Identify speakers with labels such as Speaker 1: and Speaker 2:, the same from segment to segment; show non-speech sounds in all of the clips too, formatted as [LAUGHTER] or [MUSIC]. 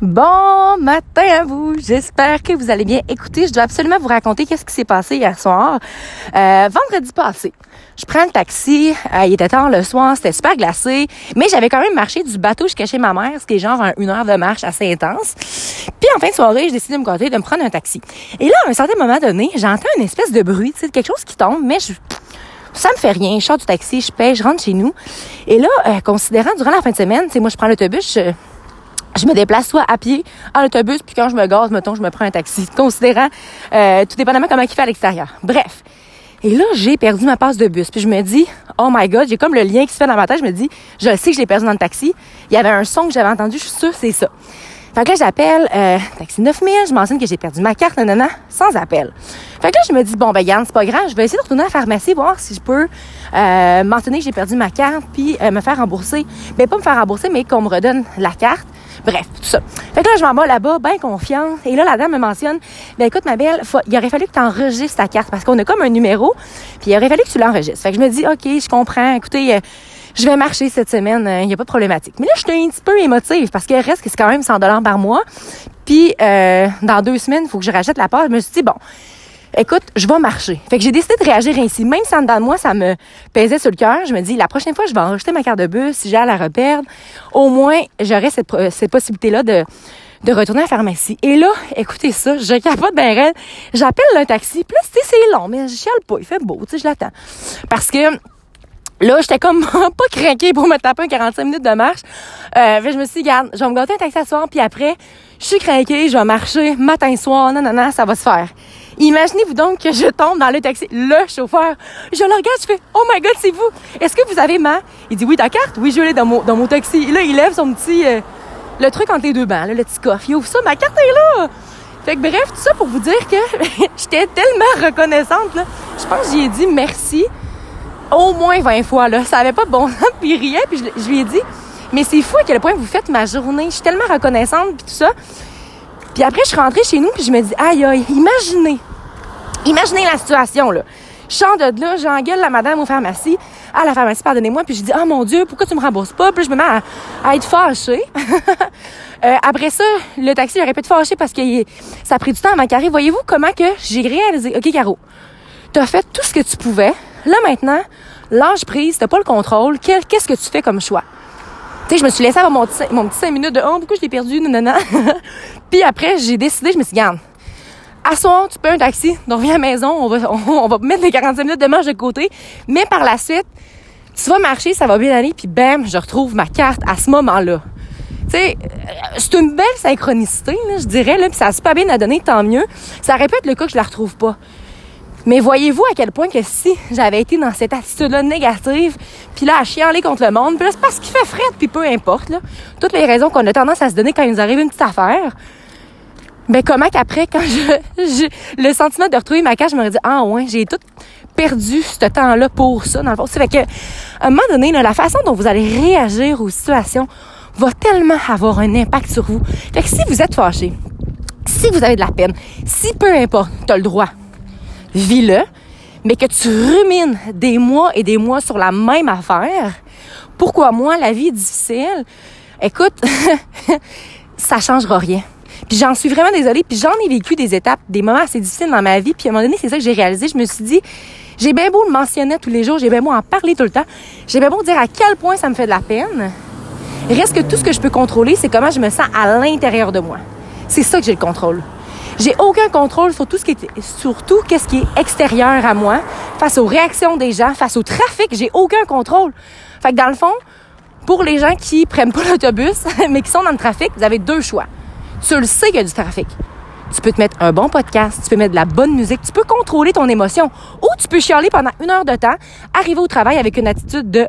Speaker 1: Bon matin à vous. J'espère que vous allez bien. Écoutez, je dois absolument vous raconter qu'est-ce qui s'est passé hier soir. Euh, vendredi passé, je prends le taxi. Euh, il était tard le soir, c'était super glacé, mais j'avais quand même marché du bateau jusqu'à chez ma mère, ce qui est genre une heure de marche assez intense. Puis en fin de soirée, je décide de me compter de me prendre un taxi. Et là, à un certain moment donné, j'entends une espèce de bruit, tu quelque chose qui tombe, mais je ça me fait rien. Je sors du taxi, je paye, je rentre chez nous. Et là, euh, considérant durant la fin de semaine, tu sais, moi, je prends l'autobus, je, je me déplace soit à pied, en autobus, puis quand je me gaze, mettons, je me prends un taxi, [LAUGHS] considérant euh, tout dépendamment comment il fait à l'extérieur. Bref. Et là, j'ai perdu ma passe de bus. Puis je me dis, oh my God, j'ai comme le lien qui se fait dans ma tête. Je me dis, je sais que je l'ai perdu dans le taxi. Il y avait un son que j'avais entendu, je suis sûre c'est ça. Fait que là, j'appelle euh, taxi 9000, je mentionne que j'ai perdu ma carte, nanana, sans appel. Fait que là, je me dis, bon, ben, Yann, c'est pas grave, je vais essayer de retourner à la pharmacie, voir si je peux euh, mentionner que j'ai perdu ma carte, puis me faire rembourser. Ben, pas me faire rembourser, mais qu'on me redonne la carte. Bref, tout ça. Fait que là, je m'en vais là-bas, bien confiante. Et là, la dame me mentionne, ben écoute, ma belle, il aurait fallu que tu enregistres ta carte parce qu'on a comme un numéro, puis il aurait fallu que tu l'enregistres. Fait que je me dis, OK, je comprends. Écoutez, euh, je vais marcher cette semaine, il n'y a pas de problématique. Mais là, je suis un petit peu émotive parce qu'il reste que c'est quand même 100 dollars par mois. Puis, euh, dans deux semaines, il faut que je rachète la part. Je me suis dit, bon, écoute, je vais marcher. Fait que j'ai décidé de réagir ainsi. Même si en dedans de moi, ça me pesait sur le cœur, je me dis, la prochaine fois, je vais enregistrer ma carte de bus, si j'ai à la reperdre, au moins, j'aurai cette, cette possibilité-là de, de retourner à la pharmacie. Et là, écoutez ça, je capote ben raide. J'appelle un taxi. Puis là, c'est long, mais je chiale pas. Il fait beau, tu sais, je l'attends. Parce que Là, j'étais comme [LAUGHS] pas craquée pour me taper un 45 minutes de marche. Euh, je me suis dit, regarde, je vais me gâter un taxi à soir, puis après, je suis craquée, je vais marcher matin, soir, non, non, non, ça va se faire. Imaginez-vous donc que je tombe dans le taxi, le chauffeur. Je le regarde, je fais, oh my god, c'est vous. Est-ce que vous avez ma? Il dit, oui, ta carte? Oui, je l'ai dans mon, dans mon taxi. là, il lève son petit, euh, le truc entre les deux bancs, le petit coffre. Il ouvre ça, ma carte est là. Fait que bref, tout ça pour vous dire que [LAUGHS] j'étais tellement reconnaissante, là. Je pense que j'ai dit merci au moins 20 fois, là. Ça avait pas de bon sens, puis il riait, puis je, lui ai dit, mais c'est fou à quel point vous faites ma journée. Je suis tellement reconnaissante, puis tout ça. Puis après, je suis rentrée chez nous, puis je me dis, aïe, aïe, imaginez, imaginez la situation, là. Je chante de là, j'engueule la madame au pharmacie, à la pharmacie, pardonnez-moi, puis je dis, oh mon Dieu, pourquoi tu me rembourses pas? Puis je me mets à, être fâchée. [LAUGHS] euh, après ça, le taxi aurait pu être fâché parce que ça a pris du temps à m'accarer. Voyez-vous comment que j'ai réalisé, OK, Caro, t'as fait tout ce que tu pouvais, Là, maintenant, l'âge prise, t'as pas le contrôle. Qu'est-ce que tu fais comme choix? Tu sais, je me suis laissée avoir mon petit, mon petit 5 minutes de « Oh, pourquoi je l'ai perdu? » non, non, non. Puis après, j'ai décidé, je me suis dit « Garde, à tu peux un taxi, on revient à la maison, on va, on, va mettre les 45 minutes de marche de côté. Mais par la suite, tu vas marcher, ça va bien aller, puis bam, je retrouve ma carte à ce moment-là. Tu sais, euh, c'est une belle synchronicité, je dirais, là, puis ça a super bien à donner, tant mieux. Ça répète le cas que je la retrouve pas. Mais voyez-vous à quel point que si j'avais été dans cette attitude-là négative, puis là, à chialer contre le monde, puis là, c'est parce qu'il fait fret, puis peu importe, là, toutes les raisons qu'on a tendance à se donner quand il nous arrive une petite affaire, ben comment qu'après, quand [LAUGHS] je, le sentiment de retrouver ma cage, je me dis ah ouais, j'ai tout perdu ce temps-là pour ça, dans le fond. C'est fait que, à un moment donné, là, la façon dont vous allez réagir aux situations va tellement avoir un impact sur vous. Fait que si vous êtes fâché, si vous avez de la peine, si peu importe, tu as le droit vis-le, mais que tu rumines des mois et des mois sur la même affaire, pourquoi moi, la vie est difficile? Écoute, [LAUGHS] ça changera rien. J'en suis vraiment désolée, puis j'en ai vécu des étapes, des moments assez difficiles dans ma vie, puis à un moment donné, c'est ça que j'ai réalisé, je me suis dit, j'ai bien beau le mentionner tous les jours, j'ai bien beau en parler tout le temps, j'ai bien beau dire à quel point ça me fait de la peine. Reste que tout ce que je peux contrôler, c'est comment je me sens à l'intérieur de moi. C'est ça que j'ai le contrôle. J'ai aucun contrôle sur tout ce qui est, surtout qu'est-ce qui est extérieur à moi, face aux réactions des gens, face au trafic. J'ai aucun contrôle. Fait que dans le fond, pour les gens qui prennent pas l'autobus, [LAUGHS] mais qui sont dans le trafic, vous avez deux choix. Tu le sais qu'il y a du trafic. Tu peux te mettre un bon podcast, tu peux mettre de la bonne musique, tu peux contrôler ton émotion, ou tu peux chialer pendant une heure de temps, arriver au travail avec une attitude de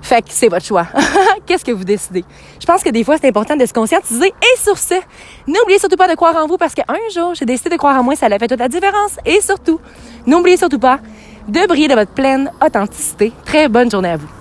Speaker 1: fait que c'est votre choix. [LAUGHS] Qu'est-ce que vous décidez? Je pense que des fois, c'est important de se conscientiser. Et sur ce, n'oubliez surtout pas de croire en vous parce qu'un jour, j'ai décidé de croire en moi, ça a fait toute la différence. Et surtout, n'oubliez surtout pas de briller de votre pleine authenticité. Très bonne journée à vous.